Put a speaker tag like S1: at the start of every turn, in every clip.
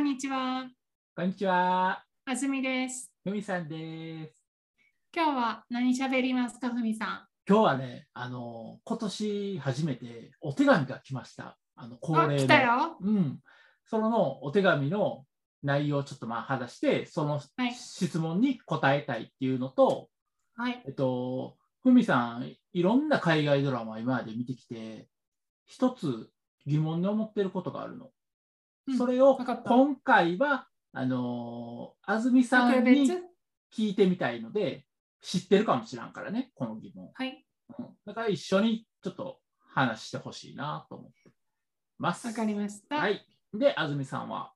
S1: んにちは。
S2: こんにちは。
S1: あずみです。
S2: ふみさんです。
S1: 今日は何喋りますか、ふみさ
S2: 今日はね、あの、今年初めてお手紙が来ました。あの、恒例の。
S1: 来たよ。
S2: うん。そのお手紙の内容をちょっとまあ話して、その
S1: はい
S2: 質問に答えたいっていうのと、
S1: はい。
S2: えっと、ふみさん、いろんな海外ドラマを今まで見てきて、一つ疑問に思ってることがあるの。
S1: うん
S2: それを今回は、あのー安住さ
S1: 特
S2: んに
S1: 別？
S2: 聞いてみたいので、知ってるかもしらんからね、この疑問。
S1: はい。
S2: うんだから一緒にちょっと話してほしいなと思ってます。
S1: わかりました。
S2: は。い。で、安住さんは、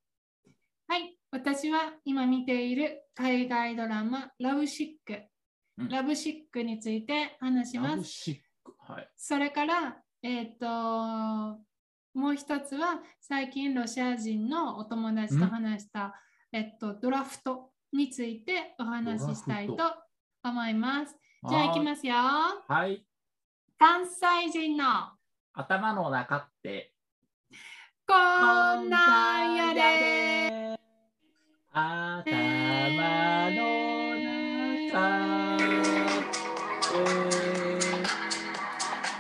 S1: はい。私は今見ている海外ドラマ、ラブシック。
S2: うん
S1: ラブシックについて話し
S2: ラ
S1: ます。
S2: ブシック。はい。
S1: それから、えっ、と、もう一つは最近ロシア人のお友達と話した、えっと、ドラフトについてお話ししたいと
S2: ド
S1: 思います。じゃあ行きますよ。
S2: はい。
S1: 関西人の
S2: 頭の中って、
S1: こんなんやで。
S2: 頭の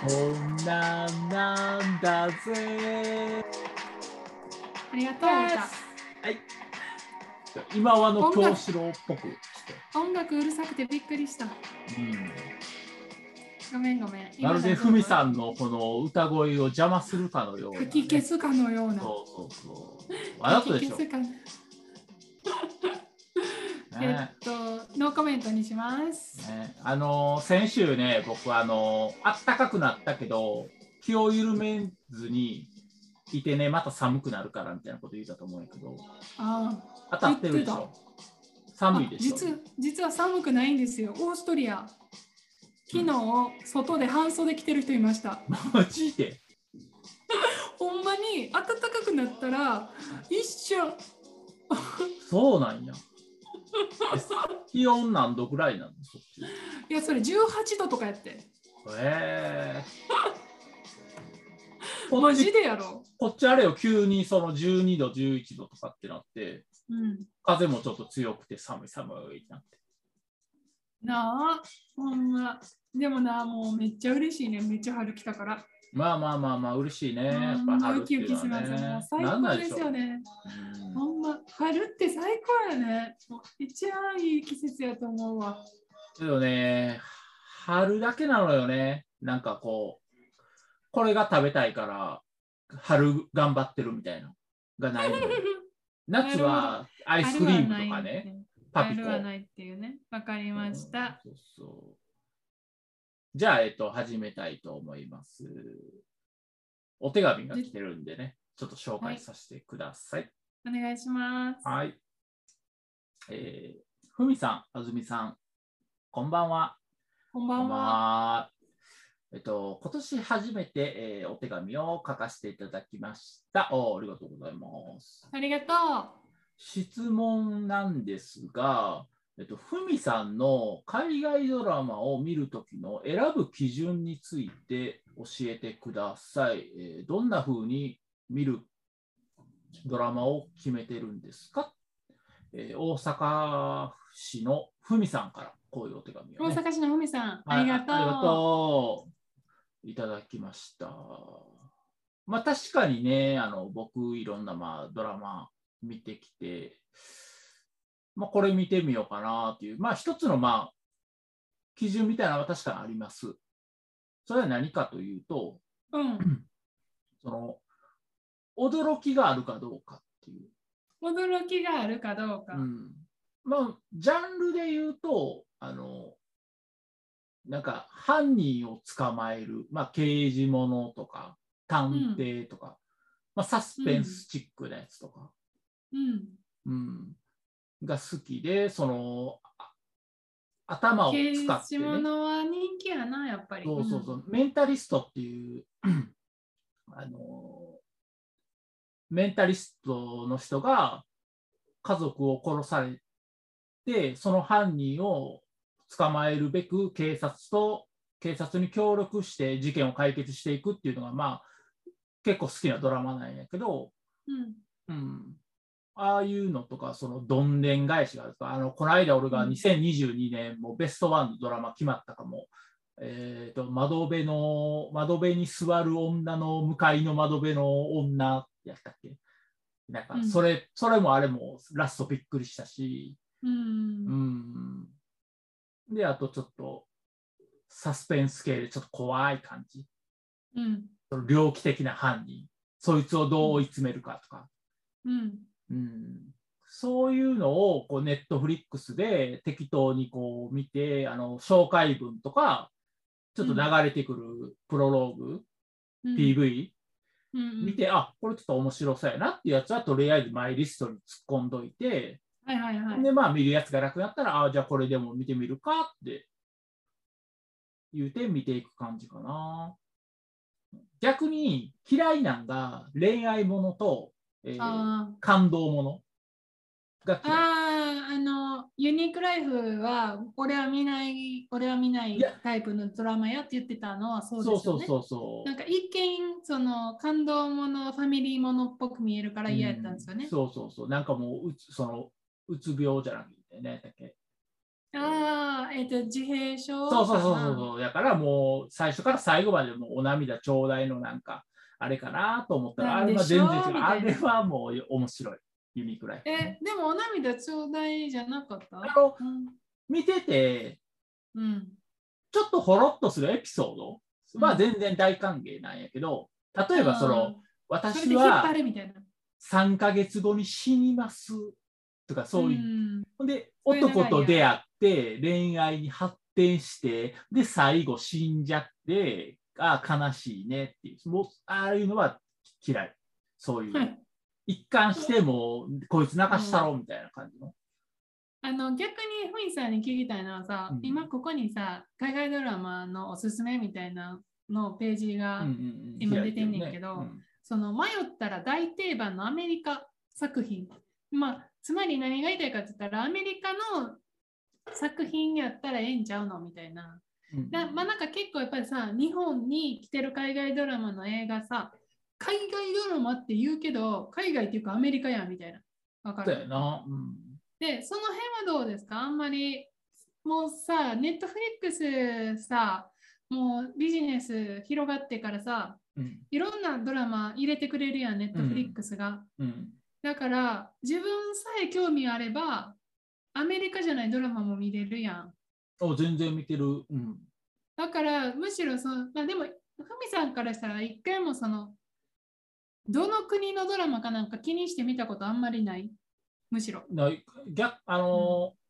S2: 中なんなんだぜ。
S1: ありがとう、歌
S2: はい。今はの京志郎っぽくして、
S1: 音楽うるさくてびっくりした。
S2: うん、
S1: ごめんごめん。
S2: まるでふみさ
S1: ん。
S2: んのこの歌声を邪魔するかのようなね、
S1: 吹き消すかのような。
S2: そうそうそう。わざとでしょ、
S1: え
S2: ね
S1: っと、ノーコメントにします。
S2: ね、あのー先週ね、僕あのーあったかくなったけど、気を緩めずにいてね、また寒くなるからみたいなこと言ったと思うんやけど、
S1: あ
S2: 当たってるでしょ？
S1: あ
S2: 寒いでしょ？
S1: 実実は寒くないんですよ。オーストリア。昨日、外で半袖着てる人いました。
S2: マジで？
S1: ほんまに暖かくなったら一瞬
S2: そうなんや。え気温何度ぐらいなのそっち？
S1: いやそれ18度とかやって。
S2: えー、こ
S1: マジでやろ、
S2: こっちあれよ、急にその12度、11度とかってなって、
S1: うん、
S2: 風もちょっと強くて寒い寒いってなって。
S1: なあほんま。でもなもうめっちゃ嬉しいね。めっちゃ春来たから
S2: まあまあまあまあ、嬉しいね。やっぱ春っていうのはね。
S1: 最高ですよね
S2: うん
S1: ほんま春って最高やねもう一番いい季節やと思うわ
S2: けどね、春だけなのよね。なんかこう、これが食べたいから、春頑張ってるみたいな。がない。夏はアイスクリームとかね、パピコ。
S1: 春はないっていうねわかりました、
S2: うんそうそうじゃあ、えっと、始めたいと思います。お手紙が来てるんでね、ちょっと紹介させてください。
S1: お願いします
S2: はい。えー、ふみさん、あずみさん、こんばんは。
S1: こんばんは
S2: は。えっと、今年初めて、えーお手紙を書かせていただきました。おありがとうございます。
S1: ありがと
S2: 質問なんですが、えっと、ふみさんの海外ドラマを見るときの選ぶ基準について教えてください。えーどんな風に見るドラマを決めてるんですか、えー大阪市のふみさんからこういうお手紙
S1: う。
S2: を、ね。
S1: 大阪市のふみさん、ありがとう。
S2: はいありがとう。いただきました。まあ確かにね、あの僕いろんなまあドラマ見てきて、まあこれ見てみようかなっていう、まあ一つのまあ基準みたいなのが確かにあります。それは何かというと、
S1: うん。
S2: その驚きがあるかどうかっていう。
S1: 驚きがあるかどうか。
S2: うん、まあ、ジャンルで言うと、あの、なんか犯人を捕まえる、まあ、刑事ものとか、探偵とか、まあ、サスペンスチックなやつとか、
S1: うん。
S2: うんが好きで、その、あ頭を
S1: 刑
S2: 使って、
S1: 事
S2: ね、
S1: 物は人気やな、やっぱり。
S2: そうそうそう、メンタリストっていう、あの、メンタリストの人が家族を殺されて、その犯人を捕まえるべく警察と警察に協力して事件を解決していくっていうのが、まあ、結構好きなドラマなんやけど、
S1: うん。
S2: うん、ああいうのとか、そのどんでん返しがあるとか、あのこの間俺が
S1: うん
S2: 2022年もベストワンのドラマ決まったかも、えーと窓辺の窓辺に座る女の向かいの窓辺の女やったっけ？なんか
S1: うん
S2: それ、それもあれもラストびっくりしたし、
S1: う。
S2: うんん。で、あとちょっとサスペンス系でちょっと怖い感じ。
S1: うん。
S2: その猟奇的な犯人、そいつをどう追い詰めるかとか。
S1: うん。
S2: うんそういうのをこうネットフリックスで適当にこう見て、あの紹介文とか、ちょっと流れてくるプロローグ、
S1: うん。
S2: PV
S1: うん。
S2: 見て、あこれちょっと面白そうやなっていうやつは、とりあえずマイリストに突っ込んどいて、
S1: はいはいはい。
S2: で、まあ見るやつがなくなったら、あじゃあこれでも見てみるかって言うて見ていく感じかな。逆に嫌いなんが恋愛ものと、えー感動もの？が嫌い。
S1: あー、あの、ユニークライフは、俺は見ない、俺は見ないタイプのドラマやって言ってたのはそう
S2: そうそう
S1: ですよね。
S2: そうそう。
S1: なんか一見、その感動もの、ファミリーものっぽく見えるから嫌やったんですよね
S2: うん。そうそうそう。なんかもううつ、その、うつ病じゃなくてね、だっけ。
S1: ああ、えっ、と、自閉症
S2: そうそうそうそう。だからもう、最初から最後までもうお涙ちょうだいのなんか、あれかなと思ったら、あれは全然違う。あれはもう面白い。ユニークライフ。
S1: え、でもお涙ちょうだいじゃなかった？
S2: あの
S1: うん。
S2: 見てて、
S1: うん。
S2: ちょっとほろっとするエピソード？は
S1: うん
S2: 全然大歓迎なんやけど、例えばその、私は
S1: るみたいな。
S2: 3ヶ月後に死にますとかそういう、
S1: ん
S2: ほんで、男と出会って、恋愛に発展して、で、最後死んじゃって、ああ、悲しいねっていう、もう、ああいうのは嫌い。そういう。
S1: はい
S2: 一貫しても、こいつ泣かしたろみたいな感じの。
S1: あの逆にふみさんに聞きたいのはさ、
S2: うん
S1: 今ここにさ、海外ドラマのおすすめみたいなのページが、
S2: うんうんうん
S1: 今出てんねんけど
S2: 開いてるね
S1: その迷ったら大定番のアメリカ作品。まあ、つまり何が言いたいかって言ったら、アメリカの作品やったらええんちゃうの？みたいな。なまあなんか結構やっぱりさ、日本に来てる海外ドラマの映画さ、海外ドラマって言うけど、海外っていうかアメリカやんみたいな。わか
S2: そうや
S1: る
S2: な。うん
S1: で、その辺はどうですか？あんまり、もうさ、ネットフリックスさ、もうビジネス広がってからさ、
S2: うん
S1: いろんなドラマ入れてくれるやん、ネットフリックスが。
S2: うん
S1: だから、自分さえ興味あれば、アメリカじゃないドラマも見れるやん。
S2: お全然見てる。うん
S1: だから、むしろその、まあ、でも、ふみさんからしたら、一回もその、どの国のドラマかなんか気にして見たことあんまりない？むしろ。
S2: な逆あのー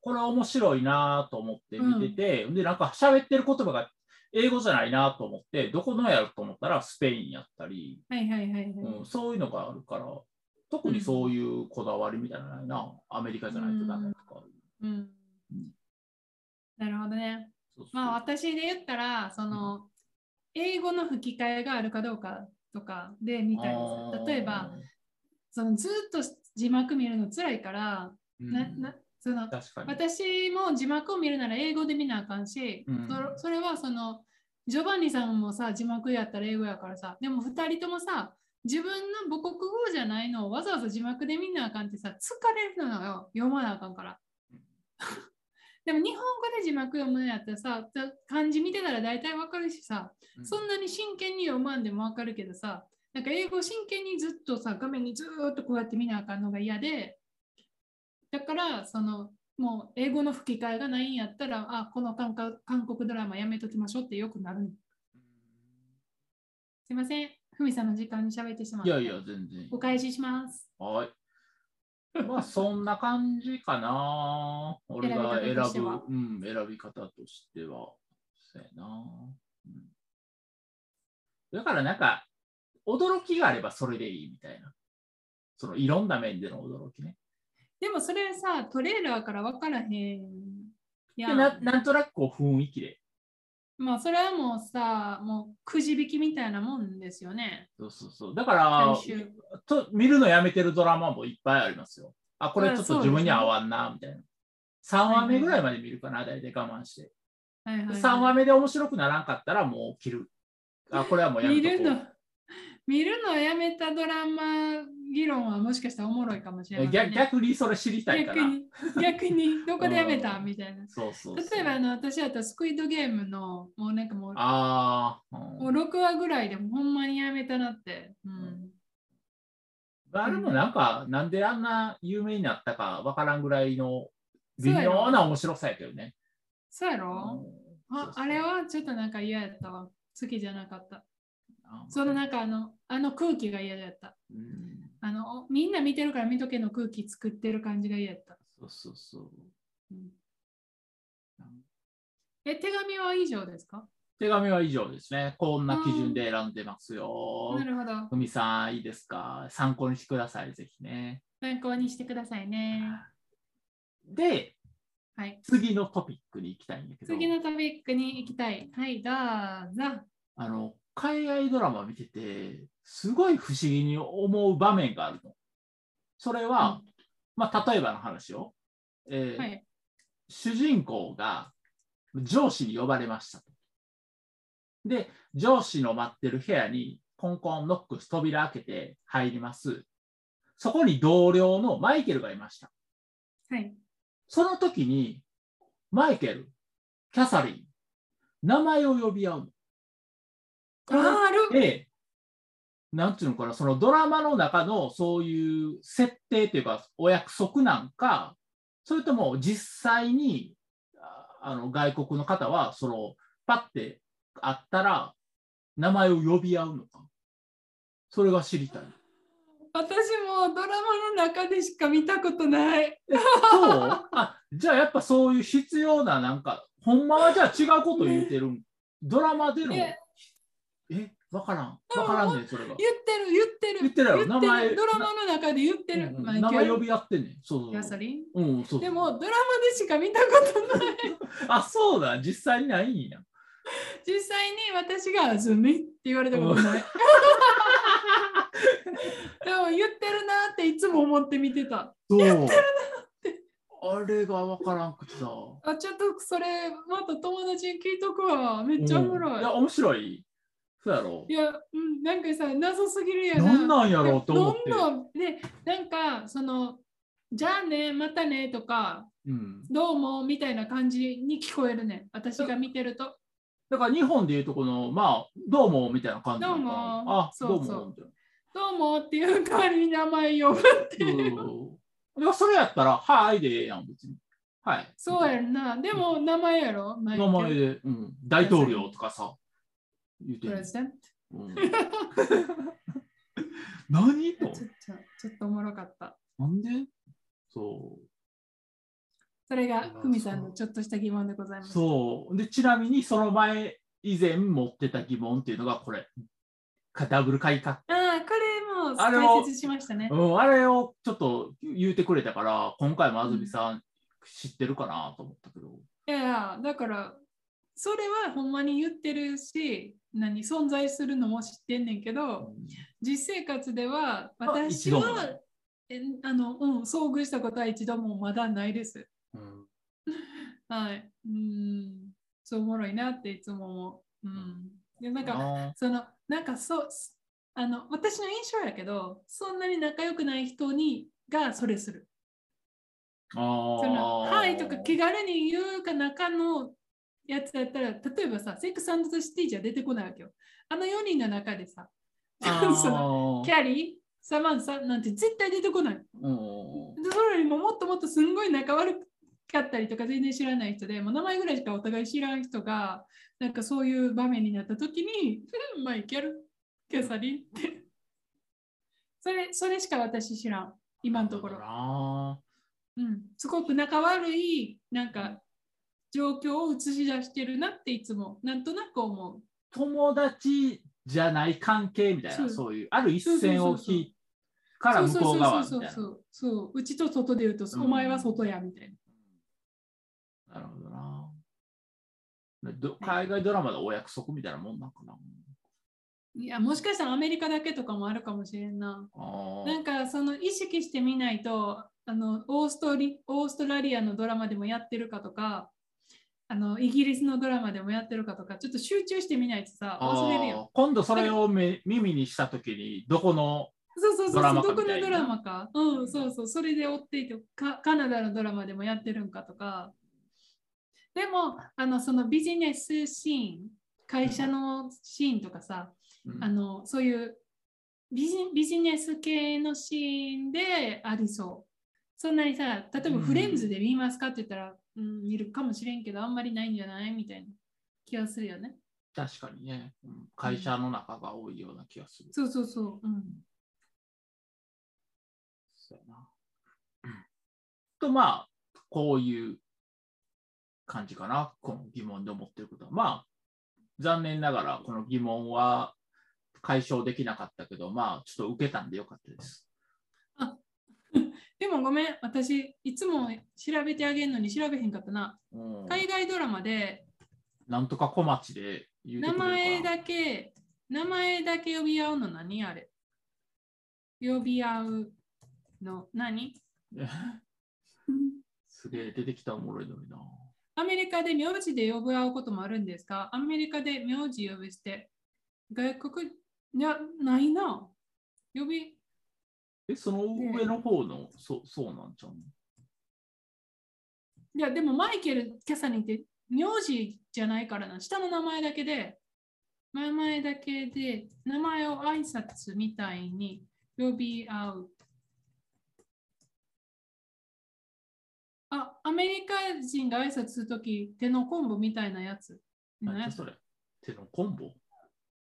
S2: これ面白いなと思って見てて、で、なんか喋ってる言葉が英語じゃないなと思って、どこのやろと思ったらスペインやったり、
S1: はいはいはいはい。
S2: うん、そういうのがあるから、特にそういうこだわりみたいなのないな、アメリカじゃないとダメとか。
S1: うん
S2: うん
S1: なるほどね。
S2: そうそう。
S1: まあ私で言ったら、その、英語の吹き替えがあるかどうかとかで見たり。例えば、、そのずっと字幕見るの辛いから、
S2: うん。
S1: ななその。私も字幕を見るなら英語で見なあかんし、
S2: うん。
S1: そそれはそのジョバンニさんもさ字幕やったら英語やからさでも2人ともさ自分の母国語じゃないのをわざわざ字幕で見なあかんってさ疲れるのよ。読まなあかんからでも日本語で字幕読むのやったらさた漢字見てたら大体わかるしさ
S2: うん。
S1: そんなに真剣に読まんでもわかるけどさなんか英語真剣にずっとさ画面にずーっとこうやって見なあかんのが嫌でだからそのもう英語の吹き替えがないんやったらあこの韓国韓国ドラマやめときましょうってよくなる。すいません。ふみさんの時間に喋ってしまって。
S2: いやいや、全然。
S1: お返しします。
S2: はい。まあ、そんな感じかな。俺が選ぶ、うん、選び方としては。そうやな。うん、だから、なんか、驚きがあればそれでいいみたいな。そのいろんな面での驚きね。
S1: でもそれさトレーラーから分からへんやん
S2: でななんとなくこう雰囲気で。
S1: まあそれはもうさもうくじ引きみたいなもんですよね
S2: そうそうそう。だからと、見るのやめてるドラマもいっぱいありますよ。あ、これちょっと自分に合わんな、みたいな。3話目ぐらいまで見るかな、大体我慢して。
S1: はいはいはい
S2: 3話目で面白くならんかったらもう切る。あ、これはもうやめとこう
S1: 見るの見るのをやめたドラマ議論はもしかしたらおもろいかもしれない、
S2: 逆逆にそれ知りたいかな。
S1: 逆に、逆に、どこでやめた
S2: うん
S1: みたいな。
S2: そうそう
S1: 例えばあの私だったらスクイッドゲームのもうなんかもう
S2: ああ、
S1: もう6話ぐらいでもほんまにやめたなって。うん。
S2: あれもなんか、なんであんな有名になったかわからんぐらいの微妙な面白さやけどね。
S1: そうや
S2: うん
S1: ろああれはちょっとなんか嫌やったわ。好きじゃなかった。そのなんかあのあの空気が嫌だった。
S2: うん
S1: あのみんな見てるから見とけの空気作ってる感じが嫌やった。
S2: そうそうそう。
S1: うんえ、手紙は以上ですか？
S2: 手紙は以上ですね。こんな基準で選んでますよ
S1: な。るほど。
S2: ふみさん、いいですか？参考にしてください、ぜひね。
S1: 参考にしてくださいね。
S2: で、
S1: はい。
S2: 次のトピックに行きたいんだけど、
S1: 次のトピックに行きたい。はい、どうぞ。
S2: あの海外ドラマ見てて、すごい不思議に思う場面があるの。それは、まあ、例えばの話を、えー
S1: はい。
S2: 主人公が上司に呼ばれましたと。で、上司の待ってる部屋にコンコンノックス扉開けて入ります。そこに同僚のマイケルがいました。
S1: はい。
S2: その時に、マイケル、キャサリン、名前を呼び合う
S1: あある
S2: で、なんていうのかな、そのドラマの中のそういう設定というか、お約束なんか、それとも実際にああの外国の方は、そのパッて会ったら、名前を呼び合うのか。それが知りたい。
S1: 私もドラマの中でしか見たことない。
S2: そう？あじゃあやっぱそういう必要な、なんか、ほんまはじゃあ違うこと言うてるん？ドラマでの、
S1: え
S2: え、わからん。わからんねん、それが。
S1: 言ってる、言ってる。
S2: 言ってるやろ名前
S1: ドラマの中で言ってる。
S2: 名前呼び合ってんねん。そうそう
S1: キャサリン？
S2: うん、そう
S1: でも、ドラマでしか見たことない。
S2: あ、そうだ、実際にないんや。
S1: 実際に私が「ズミ」って言われたことない。でも言ってるなっていつも思って見てた。
S2: そう。あれがわからんくてさ。
S1: あ、ちょっとそれまた友達に聞いとくわ。めっちゃおもろい。
S2: うんいや、面白い。そうやろ
S1: い。や、うん、なんかさ、謎すぎるやな。
S2: なんなんやろうと思って。
S1: どんどんで、なんか、その、じゃあね、またねとか、
S2: うん。
S1: どうもみたいな感じに聞こえるね。私が見てると。
S2: だから日本でいうとこの、まあ、どうもみたいな感じ
S1: どうも
S2: あ、
S1: そうそう
S2: どうもみたいな。
S1: どうもっていう代わりに名前呼ぶっていう。
S2: うんでもそれやったら、はいでええやん、別に。はい。
S1: そうやんな。でも名前やろ
S2: 名前で、うん、大統領とかさ、言うてる
S1: プレ。ゼン？ト。
S2: うん何？と
S1: ちょっとちょっとおもろかった。
S2: なんで？そう。
S1: それがふみさんのちょっとした疑問でございます。
S2: そう。で、ちなみにその前、以前持ってた疑問っていうのがこれ。かダブル改革。
S1: ああ、これも
S2: あれを
S1: 解説しましたね。
S2: うん、あれをちょっと言うてくれたから、今回も安住さん知ってるかなと思ったけど。
S1: いやいや、だから、それはほんまに言ってるし、何、存在するのも知ってんねんけど、実生活では私は、えあの、うん、遭遇したことは一度もまだないです。
S2: うん
S1: はい。うん、そうおもろいなっていつも思う。うん。で、なんか、
S2: あ
S1: そのなんかそうあの私の印象やけどそんなに仲良くない人にがそれする。
S2: ーあ
S1: その
S2: ー。
S1: はいとか気軽に言うか中のやつだったら例えばさセックスザ・シティじゃ出てこないわけよ。あの4人の中でさ。キャリーサマンサなんて絶対出てこない。それよりももっともっとすんごい仲悪かったりとか全然知らない人でもう名前ぐらいしかお互い知らん人がなんかそういう場面になった時に「マイケルキャサリン」って。それそれしか私知らん。今のところ、
S2: な。
S1: うん、すごく仲悪いなんか状況を映し出してるなっていつもなんとなく思う。
S2: 友達じゃない関係みたいな、
S1: そう。
S2: いう、ある一線を引いから向こう側みたいな。
S1: そうそうそうそうそう。う。ちと外で言うと、
S2: うん。
S1: お前は外やみたいな。
S2: なるほどな。ど海外ドラマでお約束みたいなもんなんかな。
S1: いやもしかしたらアメリカだけとかもあるかもしれんな。なんかその意識してみないとあのオーストリオーストラリアのドラマでもやってるかとかあのイギリスのドラマでもやってるかとか、ちょっと集中してみないとさ、忘れるよ。
S2: 今度それをめ耳にしたときに、どこの、
S1: そうそうそう
S2: ドラマか
S1: どこのドラマか。うん、そうそう、それで追っていてか、カナダのドラマでもやってるんかとか。でも、あのそのビジネスシーン、会社のシーンとかさ、
S2: うん
S1: あのそういうビジビジネス系のシーンでありそう。そんなにさ、例えば
S2: うん
S1: フレンズで見ますかって言ったら、うん、見るかもしれんけど、あんまりないんじゃないみたいな気がするよね。
S2: 確かにね、うん会社の中が多いような気がする。
S1: そうそうそう。うん、
S2: そうやな。うんと、まあ、こういう感じかな、この疑問で思ってることは。まあ、残念ながら、この疑問は解消できなかったけど、まあ、ちょっと受けたんでよかったです。
S1: でもごめん、私、いつも調べてあげるのに調べへんかったな。
S2: うん
S1: 海外ドラマで
S2: なんとか小町で
S1: 名前だけ、名前だけ呼び合うの何あれ？呼び合うの何？
S2: すげえ出てきたおもろいのにな。
S1: アメリカで名字で呼び合うこともあるんですか？アメリカで名字呼び捨て。外国、いや、ないな。呼び、
S2: え、その上の方の、そそうなんちゃうの？
S1: いや、でもマイケル・キャサリンって名字じゃないからな。下の名前だけで、名前だけで、名前を挨拶みたいに呼び合う。あ、アメリカ人が挨拶するとき、手のコンボみたいなやつ。
S2: 何やそれ？手のコンボ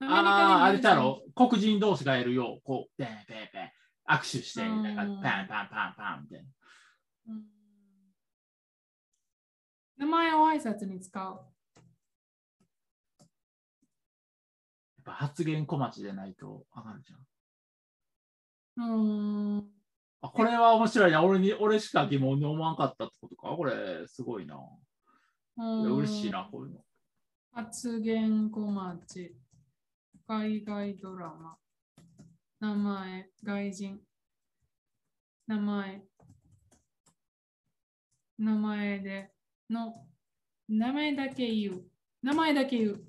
S1: アメリカで
S2: ああー、あれだろ黒人同士がやるよう、こう、ペンペンペン、握手して、
S1: うん
S2: なんかパンパンパンパンみたいな。
S1: うん名前を挨拶に使う。
S2: やっぱ発言小町でないと上がるじゃん。
S1: うーん。
S2: あこれは面白いな。俺に、俺しか疑問に思わんかったってことか？これ、すごいな。いや嬉しいな、こういうの。
S1: 発言小町。海外ドラマ。名前、外人。名前。名前での。名前だけ言う。名前だけ言う。
S2: うん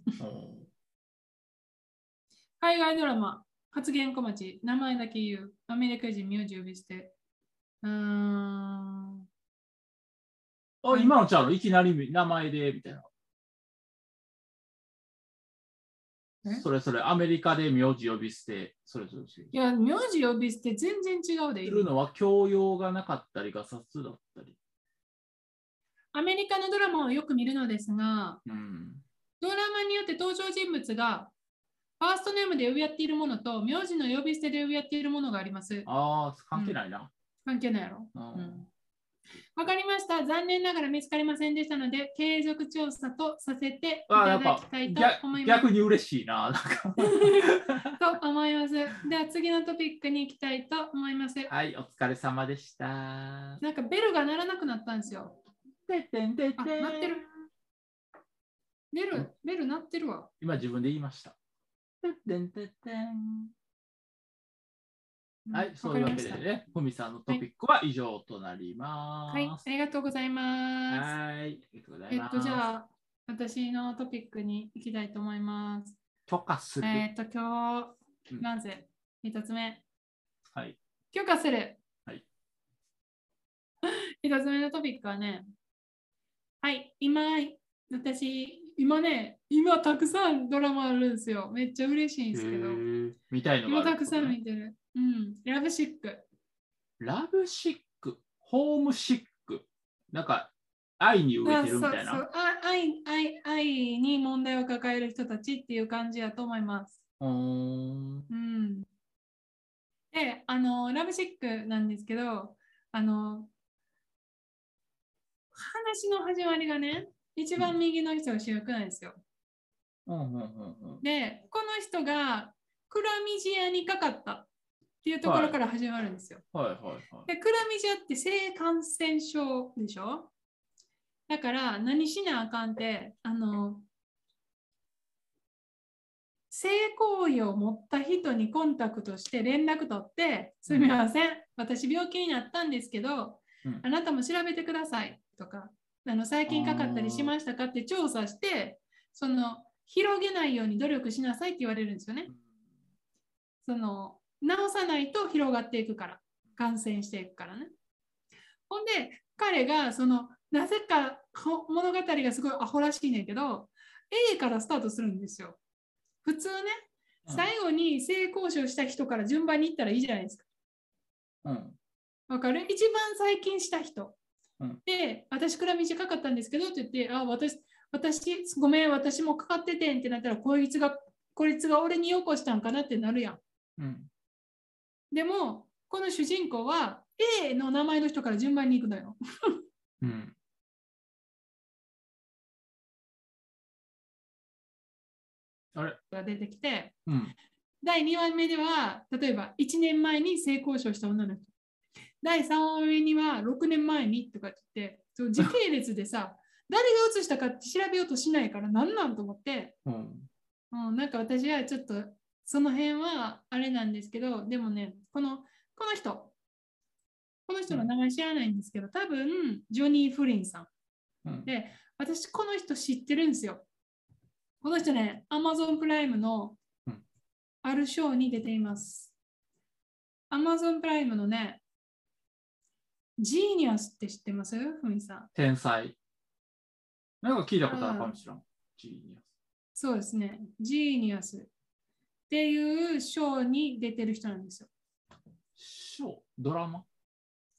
S1: 海外ドラマ。発言小町。名前だけ言う。アメリカ人名字呼び捨て。うーん。
S2: あ、今のちゃうの？いきなり名前で、みたいな。それそれ、アメリカで名字呼び捨て、それそれ。
S1: いや、名字呼び捨て全然違うで。
S2: いるのは教養がなかったり、ガサツだったり。
S1: アメリカのドラマをよく見るのですが、
S2: うん。
S1: ドラマによって登場人物がファーストネームで呼び合っているものと名字の呼び捨てで呼び合っているものがあります。
S2: ああ、関係ないな。
S1: 関係ないやろ。
S2: うん
S1: うんわかりました。残念ながら見つかりませんでしたので、継続調査とさせていただきたいと
S2: 逆
S1: 思います。
S2: 逆に嬉しいな。なんか
S1: と思います。では次のトピックに行きたいと思います。
S2: はい、お疲れ様でした。
S1: なんかベルが鳴らなくなったんですよ。
S2: てんて
S1: 鳴ってるベル、ベル鳴ってるわ。
S2: 今自分で言いました。てってんてんはい、
S1: うん
S2: そういうわけでね、ふみさんのトピックは以上となります。
S1: はい、ありがとうございます。
S2: はい、ありがとうございます。
S1: えっと、じゃあ、私のトピックに行きたいと思います。
S2: 許可する。
S1: えっと、今日、
S2: うん
S1: まず、一つ目、
S2: はい。
S1: 許可する。
S2: はい。
S1: 一つ目のトピックはね、はい、今、私、今ね、今たくさんドラマあるんですよ。めっちゃ嬉しいんですけど、
S2: 見たいのが
S1: 今たくさん見てる。うん、ラブシック。
S2: ラブシック、ホームシック？なんか、愛に飢えてるみたいな？
S1: あそうそうあ愛愛愛に問題を抱える人たちっていう感じだと思います。
S2: うーん。
S1: うん。で、あの、ラブシックなんですけど、あの、話の始まりがね、一番右の人が主役なんですよ。
S2: うんうんうんうん。
S1: で、この人がクラミジアにかかったっていうところから始まるんですよ。
S2: はいはいはい。
S1: で、クラミジアって性感染症でしょ？だから何しなあかんって、あの、性行為を持った人にコンタクトして連絡取って、すみません、私病気になったんですけど、
S2: うん
S1: あなたも調べてくださいとか、あの最近かかったりしましたかって調査して、その広げないように努力しなさいって言われるんですよね。その直さないと広がっていくから、感染していくからね。ほんで、彼がそのなぜかほ物語がすごいアホらしいねんけど、A からスタートするんですよ。普通ね、
S2: うん
S1: 最後に性交渉した人から順番に行ったらいいじゃないですか。
S2: うん。
S1: わかる？一番最近した人。
S2: うん
S1: で、私から短かったんですけどって言って、あ、私、私、ごめん、私もかかっててんってなったら、こいつが、こいつが俺によこしたんかなってなるやん。
S2: うん。
S1: でも、この主人公は A の名前の人から順番に行くのよ。
S2: うん。あれ？
S1: が出てきて、
S2: うん。
S1: 第2話目では、例えば1年前に性交渉した女の人。第3話目には6年前にとかって言って、そう時系列でさ、誰が映したかって調べようとしないから何なんと思って、
S2: うん。
S1: うん、なんか私はちょっとその辺はあれなんですけど、でもね、このこの人、この人の名前知らないんですけど、多分ジョニー・フリンさん。
S2: うん。
S1: で、私この人知ってるんですよ。この人ね、Amazon プライムの
S2: うん
S1: あるショーに出ています。Amazon プライムのね、ジーニアスって知ってます？ふみさん。
S2: 天才。なんか聞いたことあるかもしれん。ジーニアス。
S1: そうですね。ジーニアスっていうショーに出てる人なんですよ。
S2: ショー？ドラマ？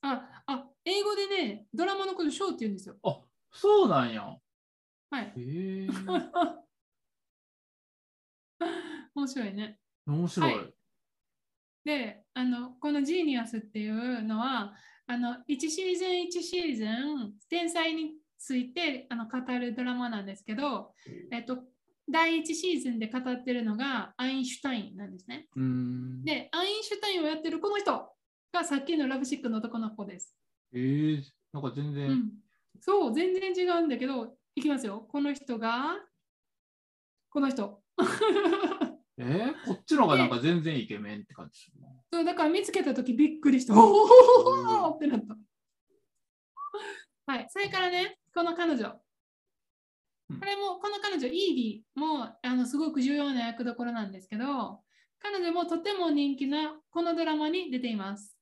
S1: あ、あ、英語でね、ドラマのことショーって言うんですよ。
S2: あ、そうなんや。
S1: はい。
S2: へえ。
S1: 面白いね。
S2: 面白い。
S1: はいで、あの、このジーニアスっていうのは、あの、1シーズン1シーズン、天才についてあの語るドラマなんですけど、えっと、第1シーズンで語ってるのがアインシュタインなんですね。で、アインシュタインをやってるこの人がさっきのラブシックの男の子です。
S2: えー、なんか全然。
S1: うん、そう、全然違うんだけど、いきますよ。この人が、この人。
S2: えー、こっちの方がなんか全然イケメンって感じするな。
S1: そうだから見つけたときびっくりした。おお ってなった。はい、それからね、この彼女。
S2: うん
S1: これも、この彼女、イービーもあのすごく重要な役どころなんですけど、彼女もとても人気なこのドラマに出ています。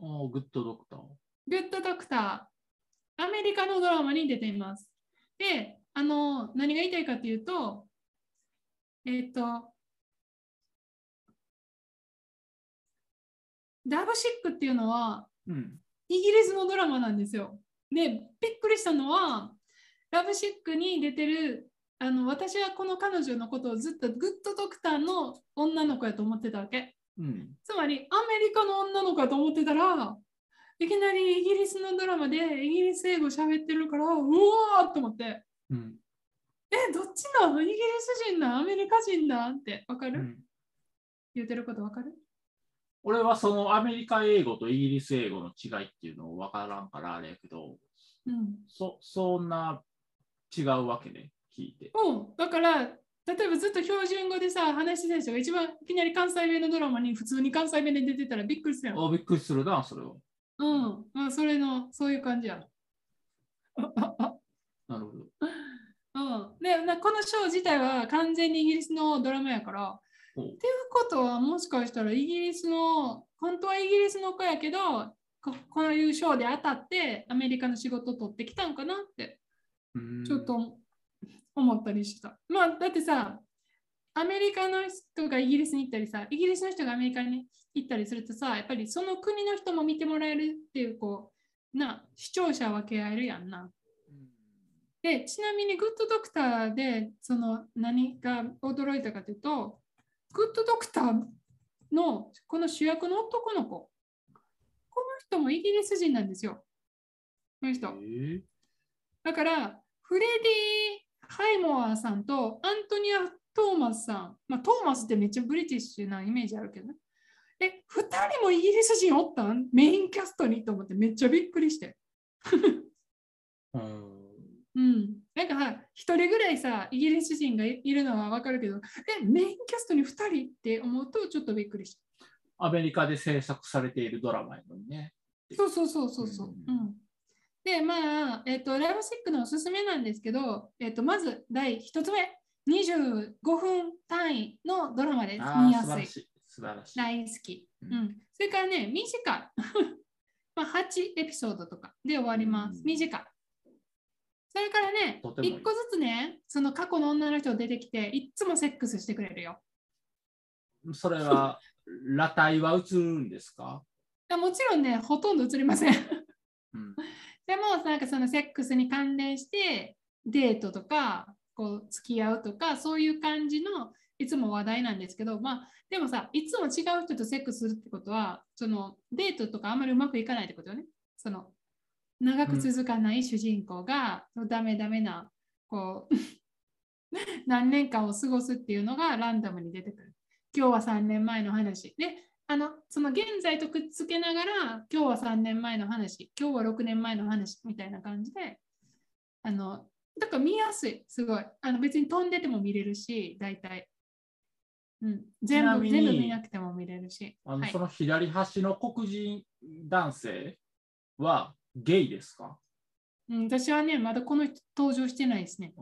S2: あーグッドドクター。
S1: グッドドクター、アメリカのドラマに出ています。で、あの、何が言いたいかというと、えっ、と、ラブシックっていうのは、
S2: うん。
S1: イギリスのドラマなんですよ。で、びっくりしたのは、ラブシックに出てる、あの私はこの彼女のことをずっとグッドドクターの女の子やと思ってたわけ。
S2: うん。
S1: つまりアメリカの女の子やと思ってたら、いきなりイギリスのドラマでイギリス英語喋ってるから、うわーっと思って、
S2: うん。
S1: え、どっちなの？イギリス人なんアメリカ人なんってわかる、
S2: うん。
S1: 言ってることわかる？
S2: 俺はそのアメリカ英語とイギリス英語の違いっていうの分からんからあれやけど、
S1: うん。
S2: そそんな違うわけね、聞いて。
S1: うん、だから、例えばずっと標準語でさ、話してた人が一番いきなり関西弁のドラマに普通に関西弁で出てたらびっくりするやん。
S2: あびっくりするな、それは。
S1: うん、まあ、それの、そういう感じや。
S2: なるほど。
S1: うん、でなこのショー自体は完全にイギリスのドラマやから。っていうことはもしかしたらイギリスの本当はイギリスの子やけどここういうショーで当たってアメリカの仕事を取ってきたんかなってちょっと思ったりした。まあだってさアメリカの人がイギリスに行ったりさイギリスの人がアメリカに行ったりするとさやっぱりその国の人も見てもらえるっていうこうな視聴者分け合えるやんな。
S2: うん
S1: で、ちなみにグッドドクターでその何が驚いたかというと、グッドドクターのこの主役の男の子、この人もイギリス人なんですよ。この人。だから、フレディ・ハイモアさんとアントニア・トーマスさん、まあ、トーマスってめっちゃブリティッシュなイメージあるけどね。え、2人もイギリス人おったん？メインキャストに？と思ってめっちゃびっくりして。
S2: うん
S1: うん、なんかさ一人ぐらいさイギリス人がいいるのはわかるけどえメインキャストに2人って思うとちょっとびっくりした
S2: アメリカで制作されているドラマやのにね。
S1: そうそうそうそうそう。
S2: う
S1: うんんで、まあ、えっ、と、ラブシックのおすすめなんですけど、えっ、と、まず第一つ目、25分単位のドラマです。見やすい。
S2: 素晴らしい。素晴らしい。
S1: 大好き。
S2: う
S1: うんん。それからね、短い。まあ、8エピソードとかで終わります。
S2: うん
S1: 短い。それからね
S2: とて、もいい
S1: 1個ずつね、その過去の女の人出てきて、いっつもセックスしてくれるよ。
S2: それは、裸体は映るんですか、
S1: あもちろんね、ほとんど映りません。
S2: うん、
S1: でも、なんかそのセックスに関連して、デートとか、こう付き合うとか、そういう感じのいつも話題なんですけど、まあ、でもさ、いつも違う人とセックスするってことは、そのデートとかあんまりうまくいかないってことよね。その長く続かない主人公が、ダメダメな、こう、何年間を過ごすっていうのがランダムに出てくる。今日は3年前の話。で、あの、その現在とくっつけながら、今日は3年前の話、今日は6年前の話みたいな感じで、あの、だから見やすい、すごい。あの別に飛んでても見れるし、大体。うん、全部全部見なくても見れるし。
S2: あの
S1: はい
S2: その左端の黒人男性はゲイですか？
S1: うん、私はね、まだこの人登場してないですね。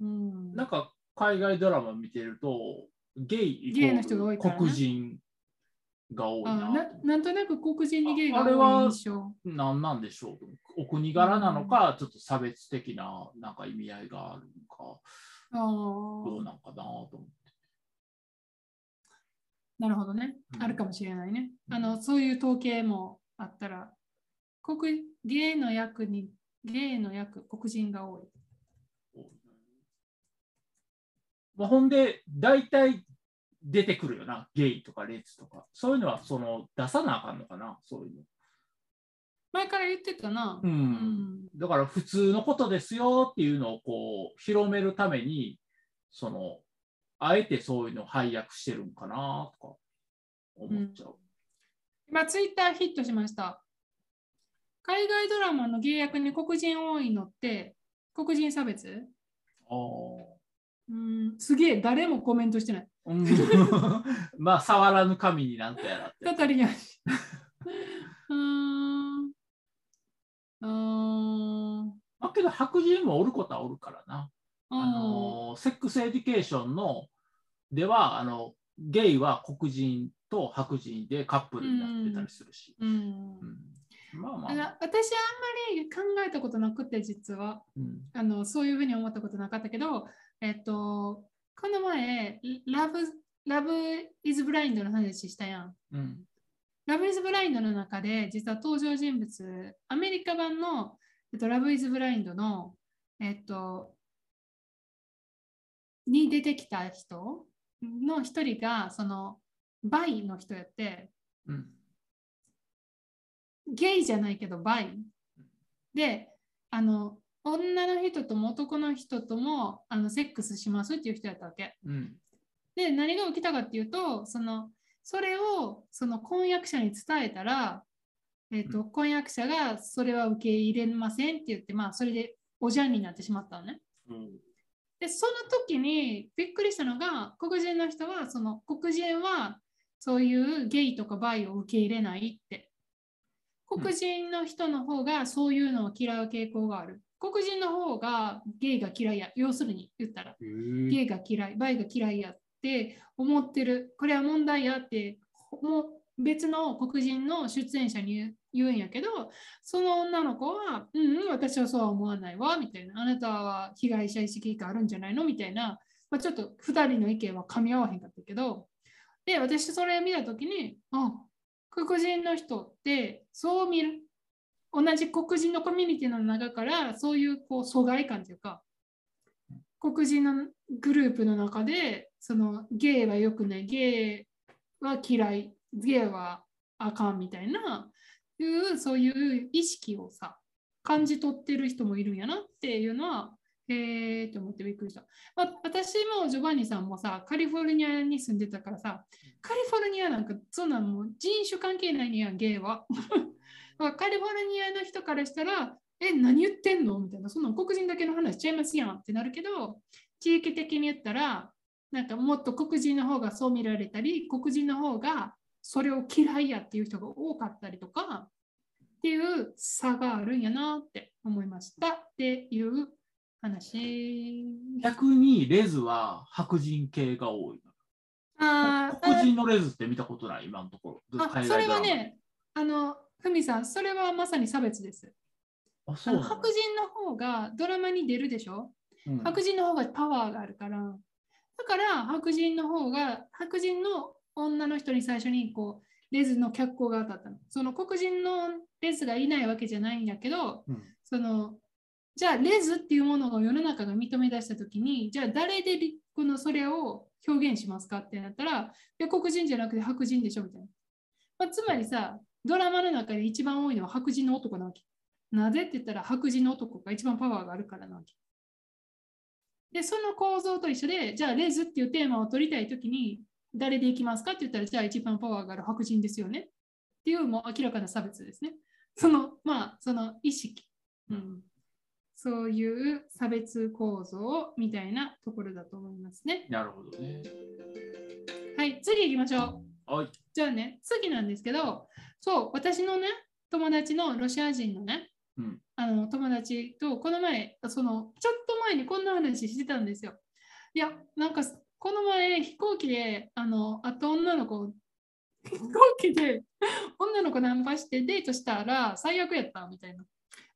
S2: う
S1: ん。
S2: んなんか海外ドラマ見てると、ゲイ
S1: ゲイの人が多い
S2: 黒人が多い
S1: あ
S2: な
S1: ななんとなく黒人にゲイが
S2: ああれは
S1: 多い印象。
S2: なんなんでしょう？お国柄なのか、ちょっと差別的ななんか意味合いがあるのか、どうなんかなと思って。
S1: なるほどね。
S2: うん。
S1: あるかもしれないね。
S2: うん。
S1: あのそういう統計もあったら、黒ゲイの役に、ゲイの役、黒人が多い。
S2: まあ、ほんで、大体出てくるよな、ゲイとかレズとか。そういうのはその出さなあかんのかな、そういうの。
S1: 前から言ってたな。
S2: うん
S1: うん
S2: だから普通のことですよっていうのをこう広めるために、その、あえてそういうのを配役してるんかなとか思っちゃう。
S1: 今、ツイッターヒットしました。海外ドラマの芸役に黒人多いのって、黒人差別？
S2: あー
S1: うん、すげえ、誰もコメントしてない。
S2: うん まあ、触らぬ神になんとやらって。
S1: 語りやし。うーん。うーん。
S2: まあ、けど白人もおることはおるからな。あ
S1: あ
S2: の Sex Education のではあのゲイは黒人と白人でカップルになってたりするし、
S1: うん
S2: うんまあま
S1: あ。の
S2: あ、
S1: 私あんまり考えたことなくて実は。
S2: うん。
S1: あのそういうふうに思ったことなかったけど、えっと、この前ラブ Love Is Blind の話したやん。
S2: うん。
S1: Love Is Blind の中で実は登場人物アメリカ版の、えっと、 Love Is Blind のえっとに出てきた人の一人がそのバイの人やって。
S2: うん
S1: ゲイじゃないけどバイであの女の人とも男の人ともあのセックスしますっていう人やったわけ。
S2: うん
S1: で何が起きたかっていうとそのそれをその婚約者に伝えたら、えーと
S2: う
S1: 婚約者がそれは受け入れませんって言って、まあ、それでおじゃんになってしまったのね。
S2: うん
S1: でその時にびっくりしたのが黒人の人はその黒人はそういうゲイとかバイを受け入れないって黒人の人の方がそういうのを嫌う傾向がある。黒人の方がゲイが嫌いや。要するに言ったら。ゲイが嫌い。バイが嫌いやって思ってる。これは問題やって。もう別の黒人の出演者に言うんやけどその女の子は、うん、うん、私はそうは思わないわ、みたいな。あなたは被害者意識があるんじゃないの？みたいな。まあ、ちょっと2人の意見は噛み合わへんかったけど、で、私それ見たときに、あ、黒人の人ってそう見る。同じ黒人のコミュニティの中からそういうこう疎外感というか、黒人のグループの中で、そのゲイは良くない、ゲイは嫌い、ゲイはあかんみたいな、いうそういう意識をさ感じ取ってる人もいるんやなっていうのはへえーって思ってびっくりした、まあ、私もジョバンニさんもさカリフォルニアに住んでたからさカリフォルニアなんかそんなんもう人種関係ないんやゲイは。まあカリフォルニアの人からしたらえ何言ってんの？みたいなそんなん黒人だけの話しちゃいますやんってなるけど地域的に言ったらなんかもっと黒人の方がそう見られたり黒人の方がそれを嫌いやっていう人が多かったりとかっていう差があるんやなって思いました。っていう話。
S2: 逆にレズは白人系が多い。
S1: あ
S2: 黒人のレズって見たことない、今のところ。
S1: あそれはね、あの、ふみさん、それはまさに差別です。
S2: あそう
S1: 白人の方がドラマに出るでしょ、
S2: うん
S1: 白人の方がパワーがあるから。だから白人の方が、白人の女の人に最初にこうレズの脚光が当たったの。その黒人のレズがいないわけじゃないんだけど、
S2: うん
S1: そのじゃあレズっていうものを世の中が認め出したときに、じゃあ誰でこのそれを表現しますかってなったら、黒人じゃなくて白人でしょみたいな。まあ、つまりさ、ドラマの中で一番多いのは白人の男なわけ。なぜって言ったら白人の男が一番パワーがあるからなわけ。で、その構造と一緒で、じゃあレズっていうテーマを取りたいときに、誰でいきますかって言ったら、じゃあ一番パワーがある白人ですよね。っていうもう明らかな差別ですね。その、まあ、その意識。うん。そういう差別構造みたいなところだと思いますね。
S2: なるほどね。
S1: はい、次行きましょう。
S2: はい。
S1: じゃあね、次なんですけど、そう、私のね、友達のロシア人のね、
S2: うん
S1: あの友達と、この前、その、ちょっと前にこんな話してたんですよ。いや、なんか、この前、飛行機で、あの、あと女の子、飛行機で女の子ナンパしてデートしたら最悪やったみたいな。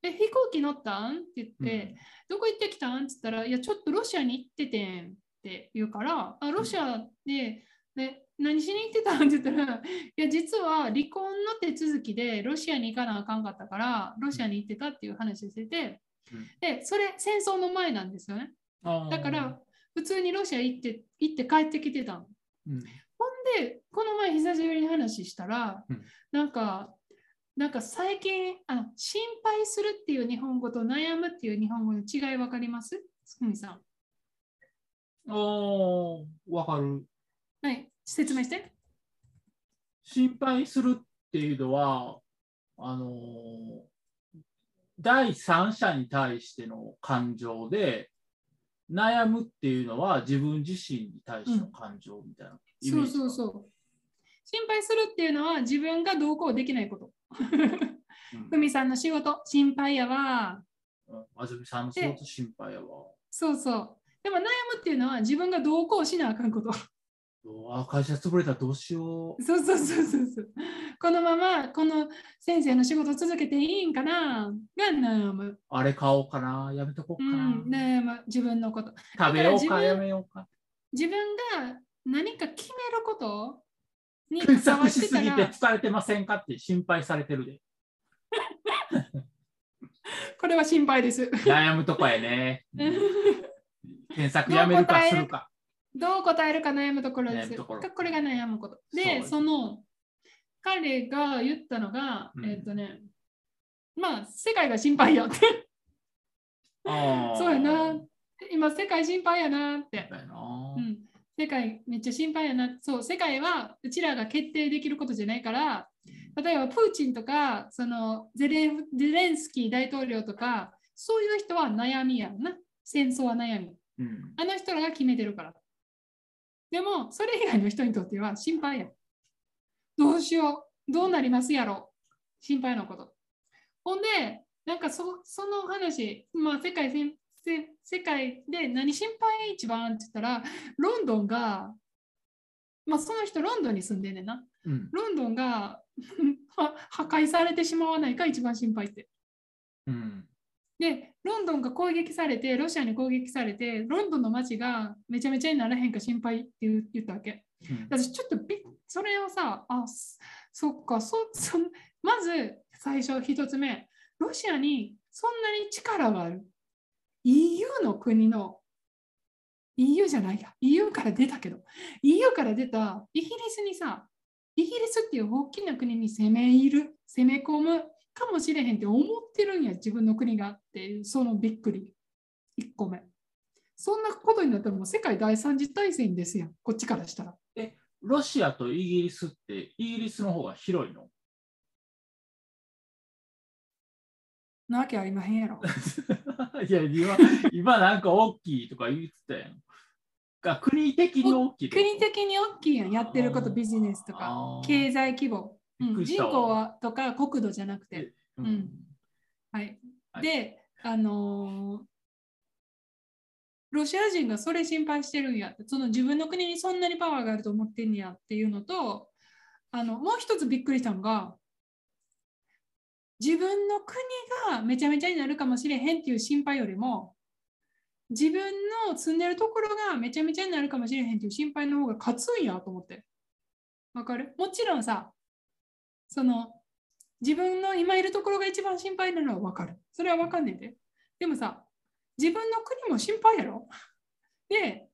S1: え、飛行機乗ったん？って言って、どこ行ってきたん？って言ったら、いや、ちょっとロシアに行っててんって言うから、あ、ロシアで、で何しに行ってたん？って言ったら、いや、実は離婚の手続きでロシアに行かなあかんかったから、ロシアに行ってたっていう話をしてて、
S2: うん。
S1: で、それ戦争の前なんですよね。だから、、普通にロシア行って行って帰ってきてたの。
S2: うん
S1: で、この前久しぶりに話したら、
S2: うん。
S1: なんか、なんか最近あ、心配するっていう日本語と悩むっていう日本語の違い分かります？すみさん。
S2: おーわかる。
S1: はい、説明して。
S2: 心配するっていうのは、あのー第三者に対しての感情で、悩むっていうのは自分自身に対しての感情みたいなイメ
S1: そう。そうそう。心配するっていうのは自分がどうこうできないこと。
S2: うん
S1: ふみさんの仕事、心配やわ。
S2: うんあずみさんの仕事心配やわ。
S1: そうそう。でも悩むっていうのは自分がどうこうしなあかんこと。
S2: うわ会社潰れたらどうしよう。
S1: そうそうそうそうそう。このままこの先生の仕事続けていいんかな？が悩む。
S2: あれ買おうかなやめとこう
S1: う
S2: かな。
S1: ん、悩む自分のこと。
S2: 食べようかやめようか。
S1: 自分が何か決めることに
S2: 検索しすぎて疲れてませんかって心配されてるで。
S1: これは心配です。
S2: 悩むとこやね。検索やめるかするか。
S1: どう答えるか悩むところです。
S2: ころ
S1: これが悩むこと。で、その彼が言ったのが、
S2: うん
S1: えっとね、まあ、世界が心配やって。そうやな。今、世界心配やなって。
S2: う
S1: ん、世界めっちゃ心配やな。そう、世界はうちらが決定できることじゃないから、例えばプーチンとかそのゼレンゼレンスキー大統領とか、そういう人は悩みやんな。戦争は悩み。
S2: うん
S1: あの人らが決めてるから。でも、それ以外の人にとっては心配や。どうしよう。どうなりますやろ。心配なこと。ほんで、なんかそその話、まあ、世界せんせ世界で何心配一番って言ったら、ロンドンが、まあ、その人ロンドンに住んでんねんな。
S2: うん
S1: ロンドンがは 破壊されてしまわないか一番心配って。
S2: うん
S1: で、ロンドンが攻撃されて、ロシアに攻撃されて、ロンドンの街がめちゃめちゃにならへんか心配って言う言ったわけ。
S2: うん
S1: 私ちょっとびそれをさ、あ、そそっかそそ、まず最初一つ目、ロシアにそんなに力がある。EU の国の、EU じゃないや、EU から出たけど、EU から出たイギリスにさ、イギリスっていう大きな国に攻め入る、攻め込むかもしれへんって思ってるんや、自分の国がってそのびっくり。1個目。そんなことになったらもう世界第三次大戦ですやん、こっちからしたら。
S2: ロシアとイギリスって、イギリスの方が広いの？
S1: なわけありまへんやろ。
S2: いや今、今なんか大きいとか言ってたやん。が国的に大きい。
S1: 国的に大きいやん、やってること、ビジネスとか、経済規模。うん、人口はとか国土じゃなくて。
S2: う
S1: うんはい。
S2: はい
S1: で、あのーロシア人がそれ心配してるんやって、その自分の国にそんなにパワーがあると思ってんやっていうのと、あのもう一つびっくりしたのが、自分の国がめちゃめちゃになるかもしれへんっていう心配よりも、自分の住んでるところがめちゃめちゃになるかもしれへんっていう心配の方が勝つんやと思って。わかる？もちろんさ、その自分の今いるところが一番心配なのはわかる。それはわかんねんで。でもさ、自分の国も心配やろ？で、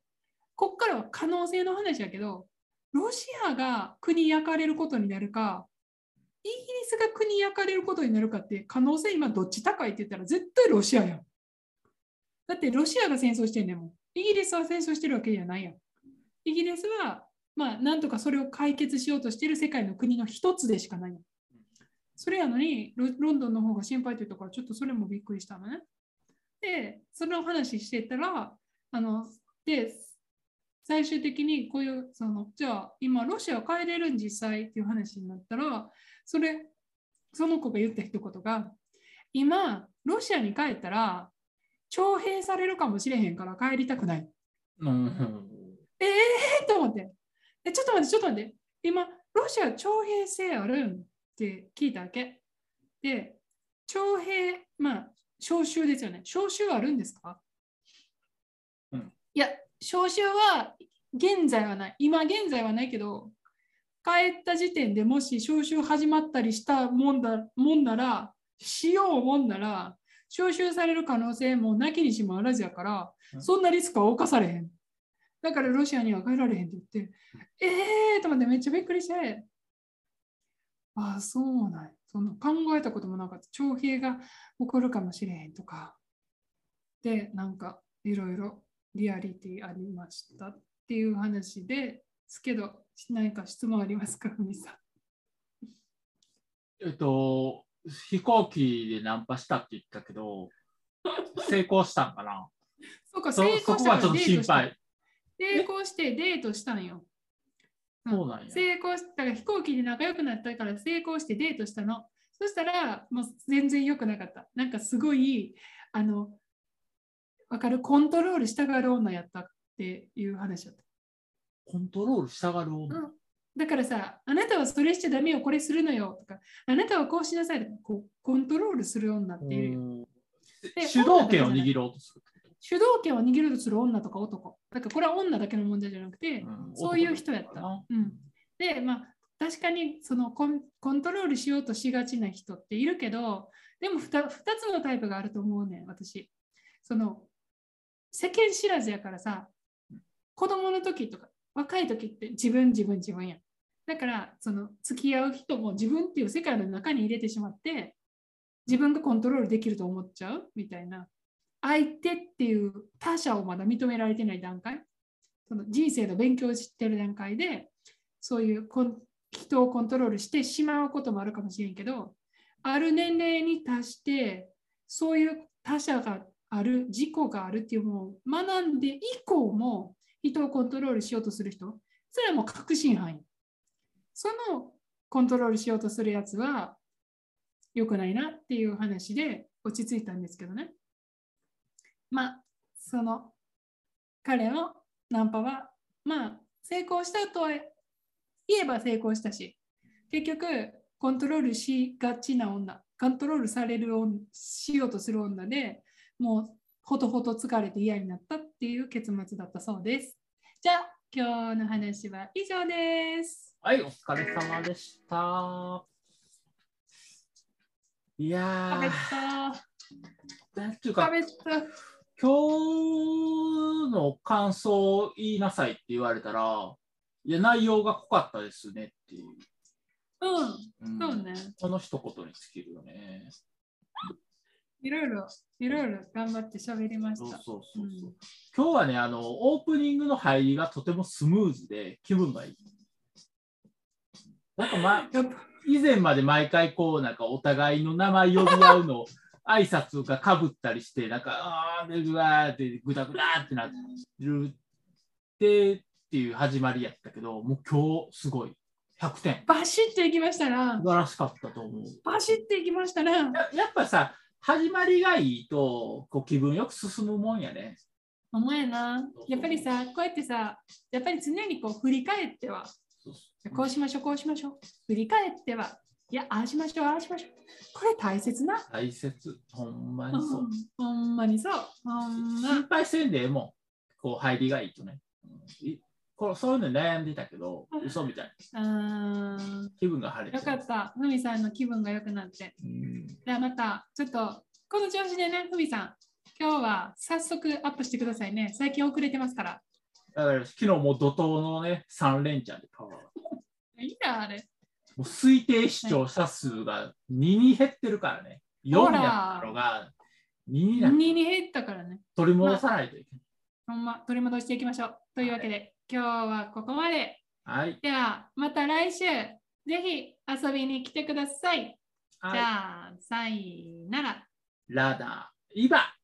S1: こっからは可能性の話やけど、ロシアが国焼かれることになるか、イギリスが国焼かれることになるかって可能性今どっち高いって言ったら絶対ロシアやん。だってロシアが戦争してんねんもん。イギリスは戦争してるわけじゃないやん。イギリスは、まあ、なんとかそれを解決しようとしてる世界の国の一つでしかないやん。それやのにロ、ロンドンの方が心配というところ、ちょっとそれもびっくりしたのね。で、その話してたら、あの、で、最終的にこういう、その、じゃあ今ロシア帰れるん実際っていう話になったら、それ、その子が言った一言が、今、ロシアに帰ったら、徴兵されるかもしれへんから帰りたくない。
S2: うん
S1: ええー、と思って。え、ちょっと待って、ちょっと待って。今、ロシア徴兵制あるんって聞いたわけ。で、徴兵、まあ、招集ですよね。招集あるんですか、
S2: うん
S1: いや、招集は現在はない。今現在はないけど、帰った時点でもし招集始まったりしたもんだもんなら、しようもんなら、招集される可能性もなきにしもあらずやから、
S2: うん
S1: そんなリスクは冒されへん。だからロシアには帰られへんって言って、えーと思ってめっちゃびっくりして、ああ、そうなんやそんな考えたこともなかった。徴兵が起こるかもしれへんとか。で、なんかいろいろリアリティありましたっていう話ですけど、何か質問ありますか、ふみさん？
S2: えっと、飛行機でナンパしたって言ったけど、成功したんかな？
S1: そうか、
S2: そ
S1: 成功した
S2: そこがちょっと心配。
S1: 成功してデートしたんよ。
S2: そうなんや。
S1: 成功したら飛行機で仲良くなったから成功してデートしたの。そしたらもう全然良くなかった。なんかすごい、あの、わかる？コントロールしたがる女やったっていう話だった。
S2: コントロールしたがる女。
S1: うんだからさ、あなたはそれしちゃダメよ、これするのよとか、あなたはこうしなさいとか、こうコントロールする女っていうよ。
S2: う主導権を握ろうとする
S1: 主導権を握るとする女とか男。だからこれは女だけの問題じゃなくて、
S2: とうん
S1: そういう人やった。うん、で、まあ、確かにそのコンコントロールしようとしがちな人っているけど、でも 2, つのタイプがあると思うねん、私。その世間知らずやからさ、子供の時とか若い時って自分自分自分や。だから、その付き合う人も自分っていう世界の中に入れてしまって、自分がコントロールできると思っちゃう？みたいな。相手っていう他者をまだ認められてない段階？その人生の勉強を知ってる段階で、そういう人をコントロールしてしまうこともあるかもしれんけど、ある年齢に達して、そういう他者がある、自己があるっていうものを学んで以降も人をコントロールしようとする人、それはもう確信犯やそのコントロールしようとするやつは良くないなっていう話で落ち着いたんですけどね。まあ、その彼のナンパは、まあ、成功したとは言えば成功したし、結局、コントロールしがちな女、コントロールされるしようとする女でもうほとほと疲れて嫌になったっていう結末だったそうです。じゃあ、今日の話は以上です。
S2: はい、お疲れ様でした。いやー、か。今日の感想を言いなさいって言われたら、いや、内容が濃かったですねっていう。
S1: うん、
S2: うん
S1: そうね。
S2: この一言に尽きるよね。
S1: いろいろ、いろいろ頑張って喋りました。
S2: そうそうそうそう、
S1: うん
S2: 今日はね、あの、オープニングの入りがとてもスムーズで気分がいい。なんか、ま、以前まで毎回こう、なんかお互いの名前呼び合うの、挨拶がかぶったりして、なんか、あーで、ぐわーって、ぐだぐだってなってるってっていう始まりやったけど、もう今日すごい。100点。
S1: バシッといきましたな
S2: 素。晴らしかったと思う。
S1: バシッといきましたな。
S2: ややっぱさ、始まりがいいとこう気分よく進むもんやね。
S1: お前な。やっぱりさ、こうやってさ、やっぱり常にこう振り返っては、こうしましょう、こうしましょう。振り返っては、いや、ああしましょう、ああしましょう。これ大切な？
S2: 大切。ほんま
S1: う
S2: にそう。
S1: んほんまにそう。ほんま。
S2: 心配せんでええもん。こう入りがいいとね。うんいこうそういうの悩んでたけど、嘘みたい。
S1: うーん。
S2: 気分が晴れて
S1: よかった。ふみさんの気分が良くなって。
S2: うん
S1: じゃあまた、ちょっと、この調子でね、ふみさん、今日は早速アップしてくださいね。最近遅れてますから。
S2: だから昨日もう怒涛のね、3連チャンでパワー。
S1: いいな、あれ。
S2: もう推定視聴者数が2に減ってるからね。4
S1: ほら
S2: やったのが2にな
S1: 2
S2: って
S1: に減ったからね。
S2: 取り戻さないといけ
S1: ほんま、取り戻していきましょう。というわけで、今日はここまで。
S2: はい。
S1: では、また来週、ぜひ遊びに来てください。
S2: はい、
S1: じゃあ、さいなら。
S2: ラダ、イバ。